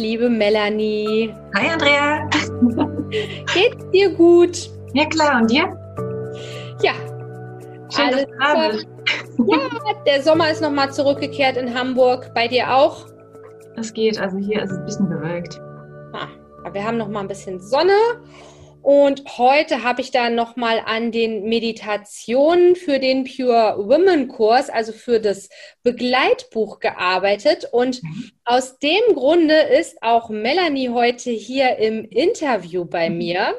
liebe Melanie. Hi Andrea. Geht's dir gut? Ja klar, und dir? Ja. Schön, alles dass super. Ja, der Sommer ist nochmal zurückgekehrt in Hamburg. Bei dir auch? Es geht, also hier ist es ein bisschen bewölkt. Ah, aber wir haben noch mal ein bisschen Sonne und heute habe ich dann noch mal an den Meditationen für den Pure Women Kurs, also für das Begleitbuch gearbeitet. Und aus dem Grunde ist auch Melanie heute hier im Interview bei mir.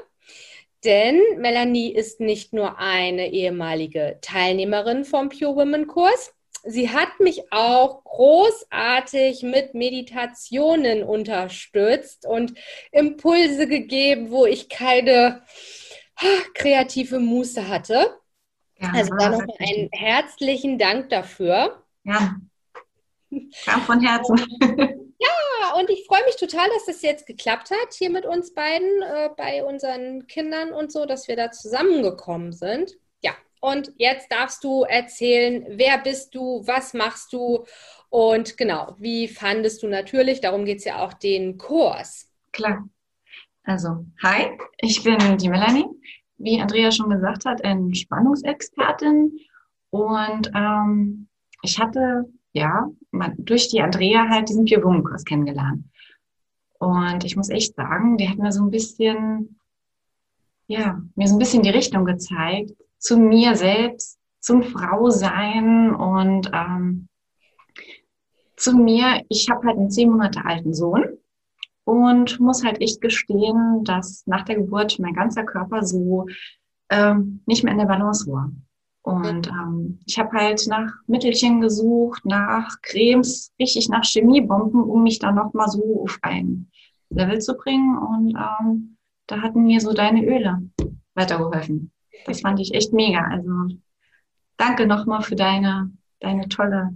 Denn Melanie ist nicht nur eine ehemalige Teilnehmerin vom Pure Women Kurs, sie hat mich auch großartig mit Meditationen unterstützt und Impulse gegeben, wo ich keine kreative Muße hatte. Ja, also da nochmal einen herzlichen Dank dafür. Ja, kam von Herzen. Ja, und ich freue mich total, dass das jetzt geklappt hat hier mit uns beiden, äh, bei unseren Kindern und so, dass wir da zusammengekommen sind. Und jetzt darfst du erzählen, wer bist du, was machst du und genau, wie fandest du natürlich, darum geht es ja auch, den Kurs. Klar. Also, hi, ich bin die Melanie. Wie Andrea schon gesagt hat, Entspannungsexpertin. Und ähm, ich hatte, ja, durch die Andrea halt diesen Pure Woman Kurs kennengelernt. Und ich muss echt sagen, der hat mir so ein bisschen, ja, mir so ein bisschen die Richtung gezeigt, zu mir selbst, zum Frausein und ähm, zu mir, ich habe halt einen zehn Monate alten Sohn und muss halt echt gestehen, dass nach der Geburt mein ganzer Körper so ähm, nicht mehr in der Balance war. Und ähm, ich habe halt nach Mittelchen gesucht, nach Cremes, richtig nach Chemiebomben, um mich dann nochmal so auf ein Level zu bringen. Und ähm, da hatten mir so deine Öle weitergeholfen. Das fand ich echt mega. Also danke nochmal für deine, deine tolle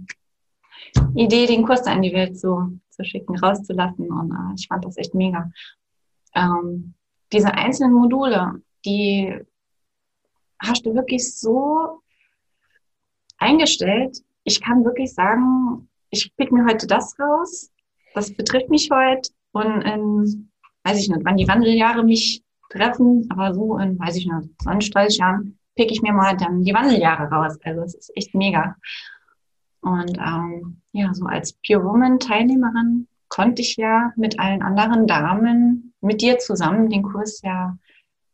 Idee, den Kurs da in die Welt zu, zu schicken, rauszulassen. Und äh, ich fand das echt mega. Ähm, diese einzelnen Module, die hast du wirklich so eingestellt. Ich kann wirklich sagen, ich pick mir heute das raus. Das betrifft mich heute. Und in, weiß ich nicht, wann die Wandeljahre mich treffen, aber so in, weiß ich nicht, 20, 30 Jahren pick ich mir mal dann die Wandeljahre raus. Also es ist echt mega. Und ähm, ja, so als Pure Woman Teilnehmerin konnte ich ja mit allen anderen Damen mit dir zusammen den Kurs ja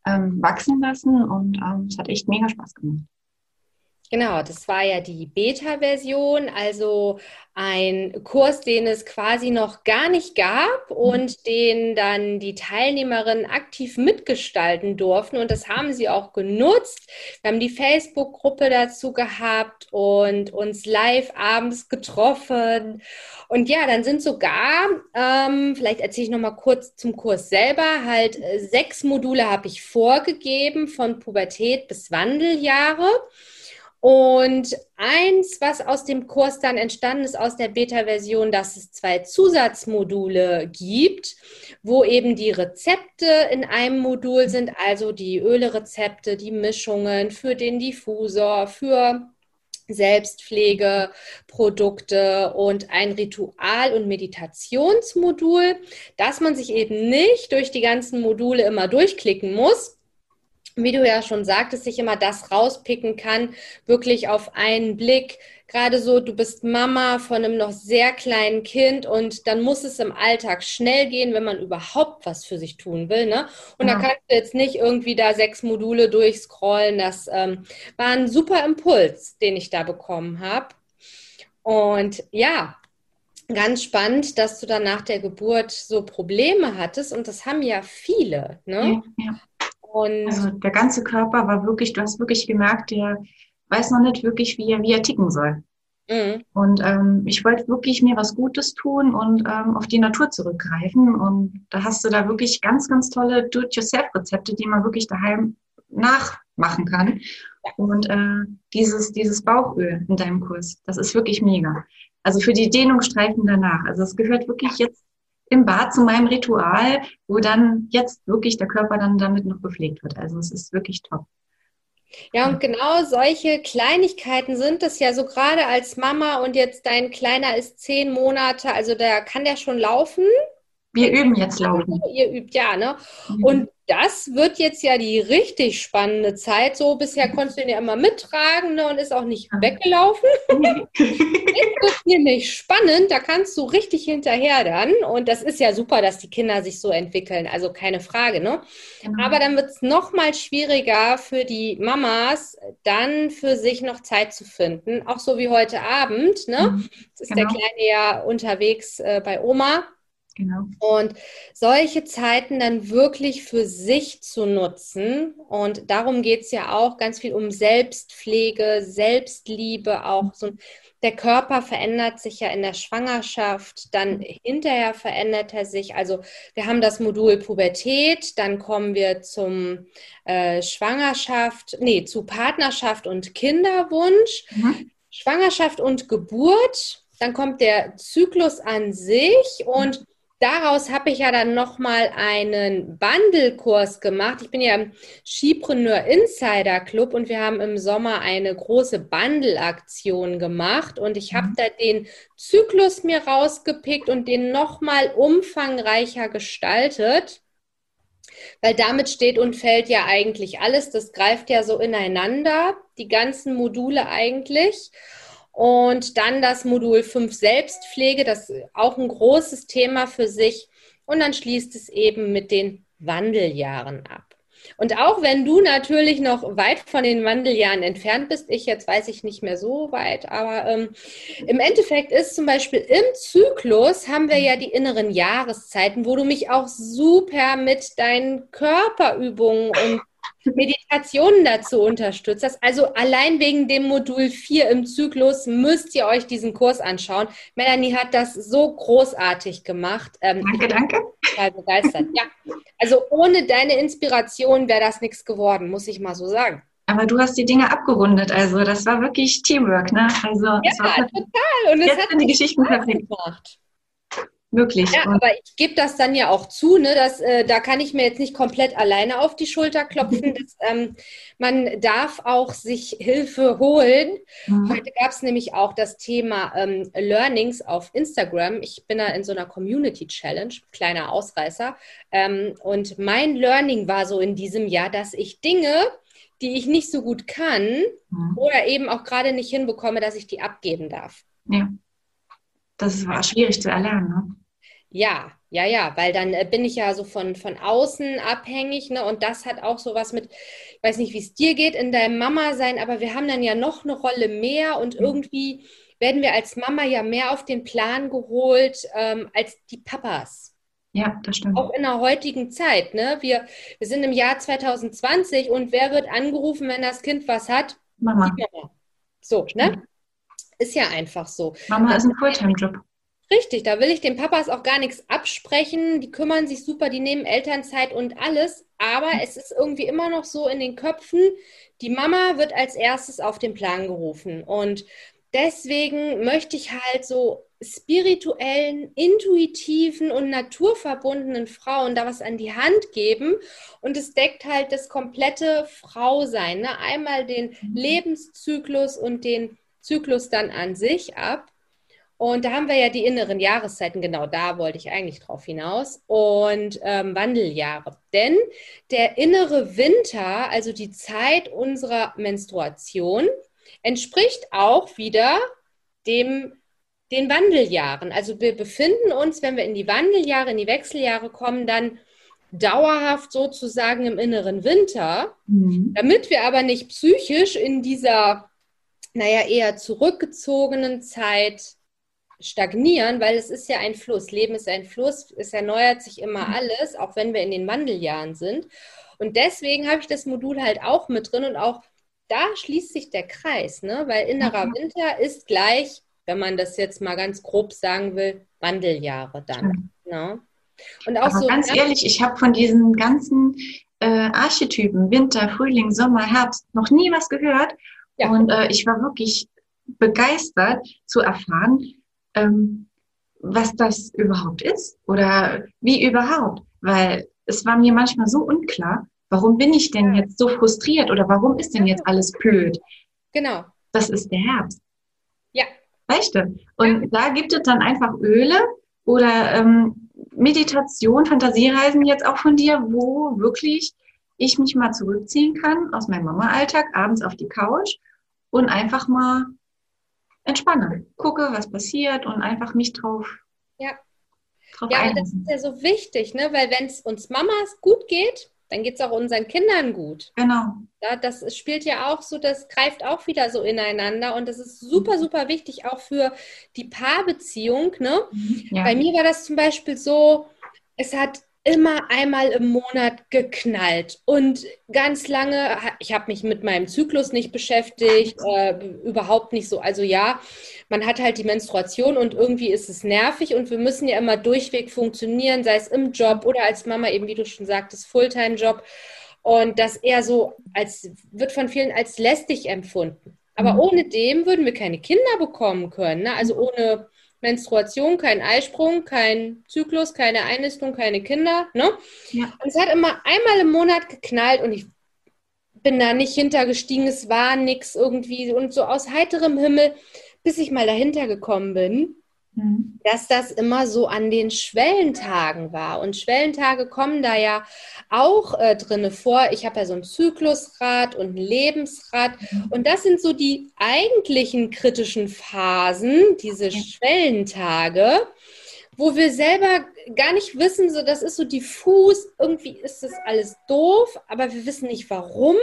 ähm, wachsen lassen und ähm, es hat echt mega Spaß gemacht. Genau, das war ja die Beta-Version, also ein Kurs, den es quasi noch gar nicht gab mhm. und den dann die Teilnehmerinnen aktiv mitgestalten durften. Und das haben sie auch genutzt. Wir haben die Facebook-Gruppe dazu gehabt und uns live abends getroffen. Und ja, dann sind sogar, ähm, vielleicht erzähle ich noch mal kurz zum Kurs selber, halt äh, sechs Module habe ich vorgegeben von Pubertät bis Wandeljahre. Und eins, was aus dem Kurs dann entstanden ist, aus der Beta-Version, dass es zwei Zusatzmodule gibt, wo eben die Rezepte in einem Modul sind, also die Ölerezepte, die Mischungen für den Diffusor, für Selbstpflegeprodukte und ein Ritual- und Meditationsmodul, dass man sich eben nicht durch die ganzen Module immer durchklicken muss, wie du ja schon sagtest, sich immer das rauspicken kann, wirklich auf einen Blick. Gerade so, du bist Mama von einem noch sehr kleinen Kind und dann muss es im Alltag schnell gehen, wenn man überhaupt was für sich tun will. Ne? Und ja. da kannst du jetzt nicht irgendwie da sechs Module durchscrollen. Das ähm, war ein super Impuls, den ich da bekommen habe. Und ja, ganz spannend, dass du dann nach der Geburt so Probleme hattest und das haben ja viele. Ne? Ja, ja. Und also der ganze Körper war wirklich, du hast wirklich gemerkt, der weiß noch nicht wirklich, wie er, wie er ticken soll. Mhm. Und ähm, ich wollte wirklich mir was Gutes tun und ähm, auf die Natur zurückgreifen. Und da hast du da wirklich ganz, ganz tolle Do-it-yourself-Rezepte, die man wirklich daheim nachmachen kann. Und äh, dieses, dieses Bauchöl in deinem Kurs, das ist wirklich mega. Also für die Dehnungsstreifen danach. Also es gehört wirklich jetzt im Bad zu meinem Ritual, wo dann jetzt wirklich der Körper dann damit noch gepflegt wird. Also es ist wirklich top. Ja, und genau solche Kleinigkeiten sind es ja so gerade als Mama und jetzt dein Kleiner ist zehn Monate, also da kann der schon laufen. Wir üben jetzt laufen. Ihr übt ja, ne? Mhm. Und das wird jetzt ja die richtig spannende Zeit. So bisher konntest du ihn ja immer mittragen ne, und ist auch nicht weggelaufen. jetzt wird nämlich spannend, da kannst du richtig hinterher dann. Und das ist ja super, dass die Kinder sich so entwickeln, also keine Frage. Ne? Genau. Aber dann wird es nochmal schwieriger für die Mamas, dann für sich noch Zeit zu finden. Auch so wie heute Abend. Ne? Mhm. Jetzt ist genau. der Kleine ja unterwegs äh, bei Oma. Genau. Und solche Zeiten dann wirklich für sich zu nutzen. Und darum geht es ja auch ganz viel um Selbstpflege, Selbstliebe auch. So, der Körper verändert sich ja in der Schwangerschaft, dann hinterher verändert er sich. Also wir haben das Modul Pubertät, dann kommen wir zum äh, Schwangerschaft, nee, zu Partnerschaft und Kinderwunsch, mhm. Schwangerschaft und Geburt. Dann kommt der Zyklus an sich und daraus habe ich ja dann nochmal einen Bundle-Kurs gemacht. Ich bin ja im Skipreneur Insider Club und wir haben im Sommer eine große Bundle-Aktion gemacht und ich habe mhm. da den Zyklus mir rausgepickt und den nochmal umfangreicher gestaltet. Weil damit steht und fällt ja eigentlich alles. Das greift ja so ineinander, die ganzen Module eigentlich. Und dann das Modul 5 Selbstpflege, das ist auch ein großes Thema für sich. Und dann schließt es eben mit den Wandeljahren ab. Und auch wenn du natürlich noch weit von den Wandeljahren entfernt bist, ich jetzt weiß ich nicht mehr so weit, aber ähm, im Endeffekt ist zum Beispiel im Zyklus haben wir ja die inneren Jahreszeiten, wo du mich auch super mit deinen Körperübungen und Meditationen dazu unterstützt hast. Also allein wegen dem Modul 4 im Zyklus müsst ihr euch diesen Kurs anschauen. Melanie hat das so großartig gemacht. Ähm, danke, danke. Total begeistert. Ja, also ohne deine Inspiration wäre das nichts geworden, muss ich mal so sagen. Aber du hast die Dinge abgerundet, also das war wirklich Teamwork, ne? Also ja, total. Und es hat die Geschichten perfekt gemacht möglich. Ja, aber ich gebe das dann ja auch zu, ne, dass, äh, da kann ich mir jetzt nicht komplett alleine auf die Schulter klopfen. dass, ähm, man darf auch sich Hilfe holen. Mhm. Heute gab es nämlich auch das Thema ähm, Learnings auf Instagram. Ich bin da in so einer Community Challenge, kleiner Ausreißer. Ähm, und mein Learning war so in diesem Jahr, dass ich Dinge, die ich nicht so gut kann mhm. oder eben auch gerade nicht hinbekomme, dass ich die abgeben darf. Ja. Das war schwierig zu erlernen. Ne? Ja, ja, ja, weil dann äh, bin ich ja so von, von außen abhängig, ne? Und das hat auch so was mit, ich weiß nicht, wie es dir geht, in deinem Mama sein, aber wir haben dann ja noch eine Rolle mehr und mhm. irgendwie werden wir als Mama ja mehr auf den Plan geholt ähm, als die Papas. Ja, das stimmt. Auch in der heutigen Zeit, ne? Wir, wir sind im Jahr 2020 und wer wird angerufen, wenn das Kind was hat? Mama. Mama. So, ne? Ist ja einfach so. Mama ist ein Fulltime-Job. Richtig, da will ich den Papas auch gar nichts absprechen. Die kümmern sich super, die nehmen Elternzeit und alles. Aber es ist irgendwie immer noch so in den Köpfen, die Mama wird als erstes auf den Plan gerufen. Und deswegen möchte ich halt so spirituellen, intuitiven und naturverbundenen Frauen da was an die Hand geben. Und es deckt halt das komplette Frausein. Ne? Einmal den mhm. Lebenszyklus und den Zyklus dann an sich ab. Und da haben wir ja die inneren Jahreszeiten, genau da wollte ich eigentlich drauf hinaus, und ähm, Wandeljahre. Denn der innere Winter, also die Zeit unserer Menstruation, entspricht auch wieder dem, den Wandeljahren. Also wir befinden uns, wenn wir in die Wandeljahre, in die Wechseljahre kommen, dann dauerhaft sozusagen im inneren Winter, mhm. damit wir aber nicht psychisch in dieser, naja, eher zurückgezogenen Zeit stagnieren, weil es ist ja ein Fluss. Leben ist ein Fluss, es erneuert sich immer mhm. alles, auch wenn wir in den Wandeljahren sind. Und deswegen habe ich das Modul halt auch mit drin und auch da schließt sich der Kreis, ne? weil innerer mhm. Winter ist gleich, wenn man das jetzt mal ganz grob sagen will, Wandeljahre dann. Ne? Und auch Aber so ganz ehrlich, ich habe von diesen ganzen äh, Archetypen Winter, Frühling, Sommer, Herbst noch nie was gehört. Ja. Und äh, ich war wirklich begeistert zu erfahren, ähm, was das überhaupt ist oder wie überhaupt, weil es war mir manchmal so unklar, warum bin ich denn jetzt so frustriert oder warum ist denn jetzt alles blöd? Genau. Das ist der Herbst. Ja. Weißt du? Und ja. da gibt es dann einfach Öle oder ähm, Meditation, Fantasiereisen jetzt auch von dir, wo wirklich ich mich mal zurückziehen kann aus meinem Mama-Alltag, abends auf die Couch und einfach mal entspanne, gucke, was passiert und einfach mich drauf. Ja. Drauf ja, das ist ja so wichtig, ne? weil wenn es uns Mamas gut geht, dann geht es auch unseren Kindern gut. Genau. Ja, das spielt ja auch so, das greift auch wieder so ineinander und das ist super, super wichtig auch für die Paarbeziehung. Ne? Mhm, ja. Bei mir war das zum Beispiel so, es hat immer einmal im Monat geknallt und ganz lange, ich habe mich mit meinem Zyklus nicht beschäftigt, äh, überhaupt nicht so. Also ja, man hat halt die Menstruation und irgendwie ist es nervig und wir müssen ja immer durchweg funktionieren, sei es im Job oder als Mama eben, wie du schon sagtest, Fulltime-Job. Und das eher so als, wird von vielen als lästig empfunden. Aber mhm. ohne dem würden wir keine Kinder bekommen können. Ne? Also ohne Menstruation, kein Eisprung, kein Zyklus, keine Einnistung, keine Kinder. Ne? Ja. Und es hat immer einmal im Monat geknallt und ich bin da nicht hintergestiegen, es war nichts irgendwie und so aus heiterem Himmel, bis ich mal dahinter gekommen bin, Mhm. dass das immer so an den Schwellentagen war. Und Schwellentage kommen da ja auch äh, drinne vor. Ich habe ja so ein Zyklusrad und ein Lebensrad. Mhm. Und das sind so die eigentlichen kritischen Phasen, diese ja. Schwellentage, wo wir selber gar nicht wissen, so das ist so diffus, irgendwie ist das alles doof, aber wir wissen nicht warum.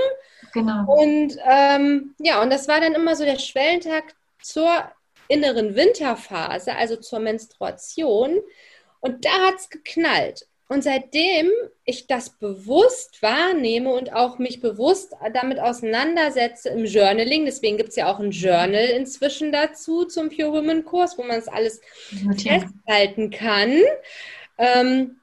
Genau. Und ähm, ja, und das war dann immer so der Schwellentag zur inneren Winterphase, also zur Menstruation. Und da hat es geknallt. Und seitdem ich das bewusst wahrnehme und auch mich bewusst damit auseinandersetze im Journaling, deswegen gibt es ja auch ein Journal inzwischen dazu zum Pure Women Kurs, wo man das alles okay. festhalten kann, ähm,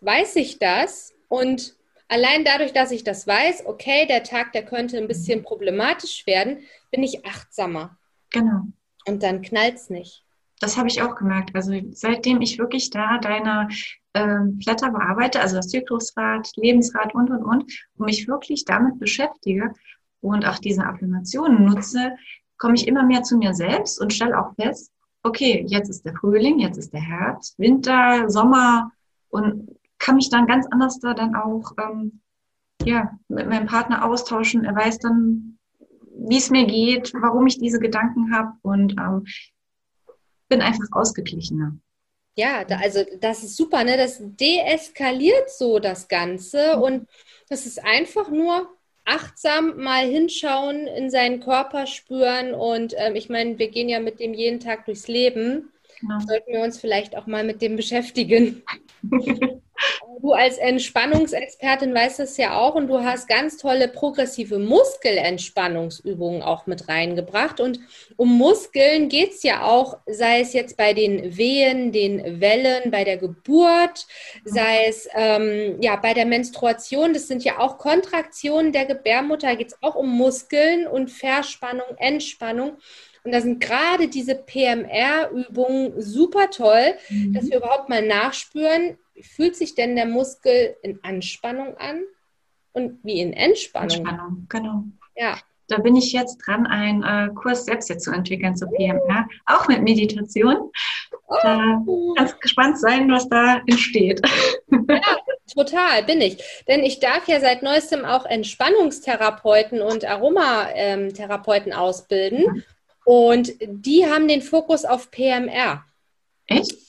weiß ich das. Und allein dadurch, dass ich das weiß, okay, der Tag, der könnte ein bisschen problematisch werden, bin ich achtsamer. Genau. Und dann knallt es nicht. Das habe ich auch gemerkt. Also seitdem ich wirklich da deine ähm, Blätter bearbeite, also das Zyklusrad, Lebensrad und, und, und, und mich wirklich damit beschäftige und auch diese Affirmationen nutze, komme ich immer mehr zu mir selbst und stelle auch fest, okay, jetzt ist der Frühling, jetzt ist der Herbst, Winter, Sommer und kann mich dann ganz anders da dann auch ähm, ja, mit meinem Partner austauschen. Er weiß dann, wie es mir geht, warum ich diese Gedanken habe und ähm, bin einfach ausgeglichener. Ja, da, also das ist super, ne? Das deeskaliert so das Ganze und das ist einfach nur achtsam mal hinschauen, in seinen Körper spüren und ähm, ich meine, wir gehen ja mit dem jeden Tag durchs Leben. Genau. Sollten wir uns vielleicht auch mal mit dem beschäftigen. Du als Entspannungsexpertin weißt es ja auch und du hast ganz tolle progressive Muskelentspannungsübungen auch mit reingebracht. Und um Muskeln geht es ja auch, sei es jetzt bei den Wehen, den Wellen, bei der Geburt, sei es ähm, ja bei der Menstruation. Das sind ja auch Kontraktionen der Gebärmutter, geht es auch um Muskeln und Verspannung, Entspannung. Und da sind gerade diese PMR-Übungen super toll, mhm. dass wir überhaupt mal nachspüren, fühlt sich denn der Muskel in Anspannung an und wie in Entspannung? Entspannung, genau. Ja. Da bin ich jetzt dran, einen äh, Kurs selbst jetzt zu entwickeln zu PMR, auch mit Meditation. Oh. Da kannst gespannt sein, was da entsteht. Ja, total, bin ich. Denn ich darf ja seit neuestem auch Entspannungstherapeuten und Aromatherapeuten ausbilden. Und die haben den Fokus auf PMR. Echt?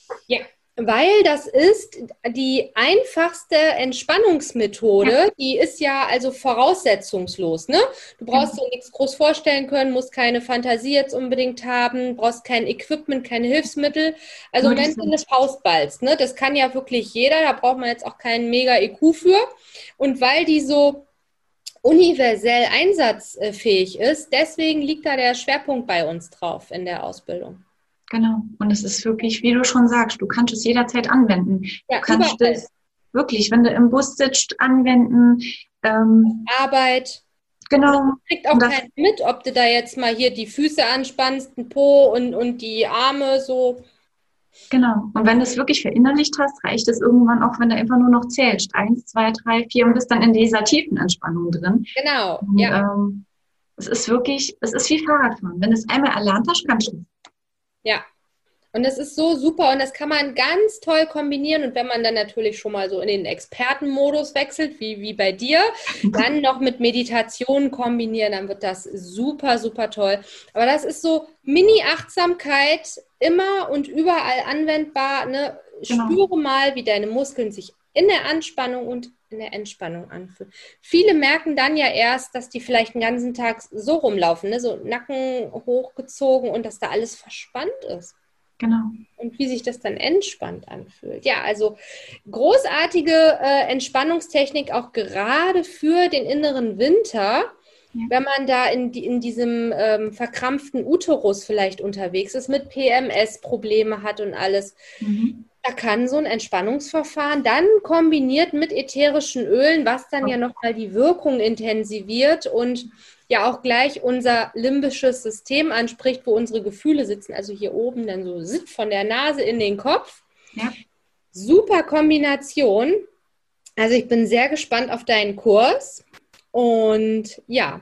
Ja. Weil das ist die einfachste Entspannungsmethode. Die ist ja also voraussetzungslos. Ne? Du brauchst dir nichts groß vorstellen können, musst keine Fantasie jetzt unbedingt haben, brauchst kein Equipment, keine Hilfsmittel. Also wenn du eine Faust ballst, ne? das kann ja wirklich jeder, da braucht man jetzt auch keinen mega IQ für. Und weil die so universell einsatzfähig ist, deswegen liegt da der Schwerpunkt bei uns drauf in der Ausbildung. Genau. Und es ist wirklich, wie du schon sagst, du kannst es jederzeit anwenden. Ja, du kannst überall. es wirklich, wenn du im Bus sitzt, anwenden. Ähm, Arbeit. Genau. kriegt auch keiner mit, ob du da jetzt mal hier die Füße anspannst, den Po und, und die Arme so. Genau. Und wenn du es wirklich verinnerlicht hast, reicht es irgendwann auch, wenn du einfach nur noch zählst. Eins, zwei, drei, vier und bist dann in dieser tiefen Entspannung drin. Genau. Und, ja. Ähm, es ist wirklich, es ist wie Fahrradfahren. Wenn du es einmal erlernt hast, kannst du. Ja. Und das ist so super und das kann man ganz toll kombinieren. Und wenn man dann natürlich schon mal so in den Expertenmodus wechselt, wie, wie bei dir, dann noch mit Meditation kombinieren, dann wird das super, super toll. Aber das ist so Mini-Achtsamkeit immer und überall anwendbar. Ne? Genau. Spüre mal, wie deine Muskeln sich in der Anspannung und in der Entspannung anfühlen. Viele merken dann ja erst, dass die vielleicht den ganzen Tag so rumlaufen, ne? so Nacken hochgezogen und dass da alles verspannt ist. Genau. Und wie sich das dann entspannt anfühlt. Ja, also großartige äh, Entspannungstechnik auch gerade für den inneren Winter. Ja. Wenn man da in, in diesem ähm, verkrampften Uterus vielleicht unterwegs ist, mit PMS Probleme hat und alles, mhm. da kann so ein Entspannungsverfahren dann kombiniert mit ätherischen Ölen, was dann ja nochmal die Wirkung intensiviert und ja auch gleich unser limbisches System anspricht, wo unsere Gefühle sitzen. Also hier oben dann so sitzt von der Nase in den Kopf. Ja. Super Kombination. Also ich bin sehr gespannt auf deinen Kurs. Und ja,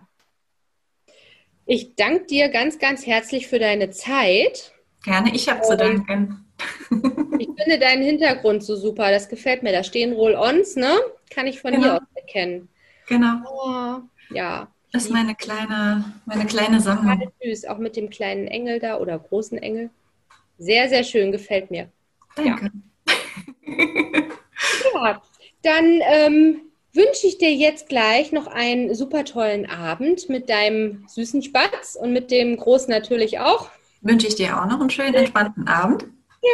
ich danke dir ganz, ganz herzlich für deine Zeit. Gerne, ich habe zu danken. ich finde deinen Hintergrund so super. Das gefällt mir. Da stehen Roll-Ons, ne? Kann ich von genau. hier aus erkennen. Genau. Oh, ja. Das ist meine kleine, meine kleine Sammlung. Süß, auch mit dem kleinen Engel da oder großen Engel. Sehr, sehr schön, gefällt mir. Danke. Ja, ja dann ähm, wünsche ich dir jetzt gleich noch einen super tollen Abend mit deinem süßen Spatz und mit dem Großen natürlich auch. Wünsche ich dir auch noch einen schönen, entspannten Abend.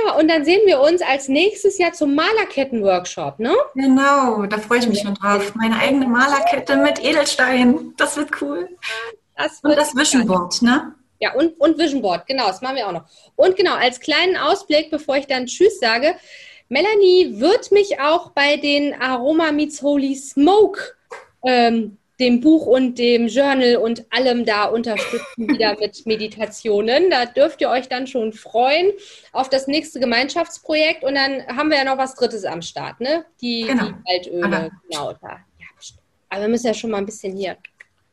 Ja, und dann sehen wir uns als nächstes Jahr zum Malerketten-Workshop, ne? Genau, da freue ich mich schon drauf. Meine eigene Malerkette mit Edelstein. Das wird cool. Das wird und das Vision Board, ne? Ja, und, und Vision Board, genau, das machen wir auch noch. Und genau, als kleinen Ausblick, bevor ich dann Tschüss sage, Melanie wird mich auch bei den Aroma Meets Holy Smoke ähm, dem Buch und dem Journal und allem da unterstützen, wieder mit Meditationen. Da dürft ihr euch dann schon freuen auf das nächste Gemeinschaftsprojekt. Und dann haben wir ja noch was Drittes am Start, ne? Die, genau. die Waldöle. Genau, da. Ja, aber wir müssen ja schon mal ein bisschen hier.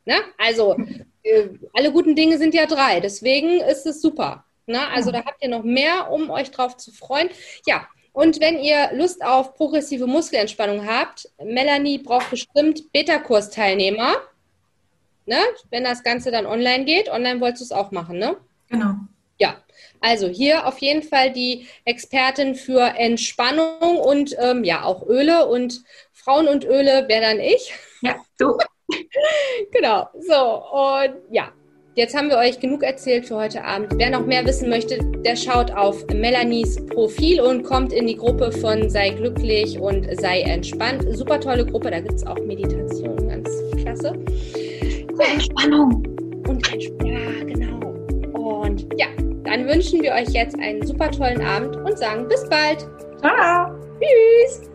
Ne? Also, äh, alle guten Dinge sind ja drei. Deswegen ist es super. Ne? Also, da habt ihr noch mehr, um euch drauf zu freuen. Ja, und wenn ihr Lust auf progressive Muskelentspannung habt, Melanie braucht bestimmt Beta-Kurs-Teilnehmer. Ne? Wenn das Ganze dann online geht. Online wolltest du es auch machen, ne? Genau. Ja, also hier auf jeden Fall die Expertin für Entspannung und ähm, ja auch Öle und Frauen und Öle wäre dann ich. Ja, du. genau, so und ja, Jetzt haben wir euch genug erzählt für heute Abend. Wer noch mehr wissen möchte, der schaut auf Melanies Profil und kommt in die Gruppe von Sei glücklich und sei entspannt. Super tolle Gruppe, da gibt es auch Meditation, ganz klasse. So, Entspannung. Und Entspannung, ja, genau. Und ja, dann wünschen wir euch jetzt einen super tollen Abend und sagen bis bald. Ciao. Tschüss.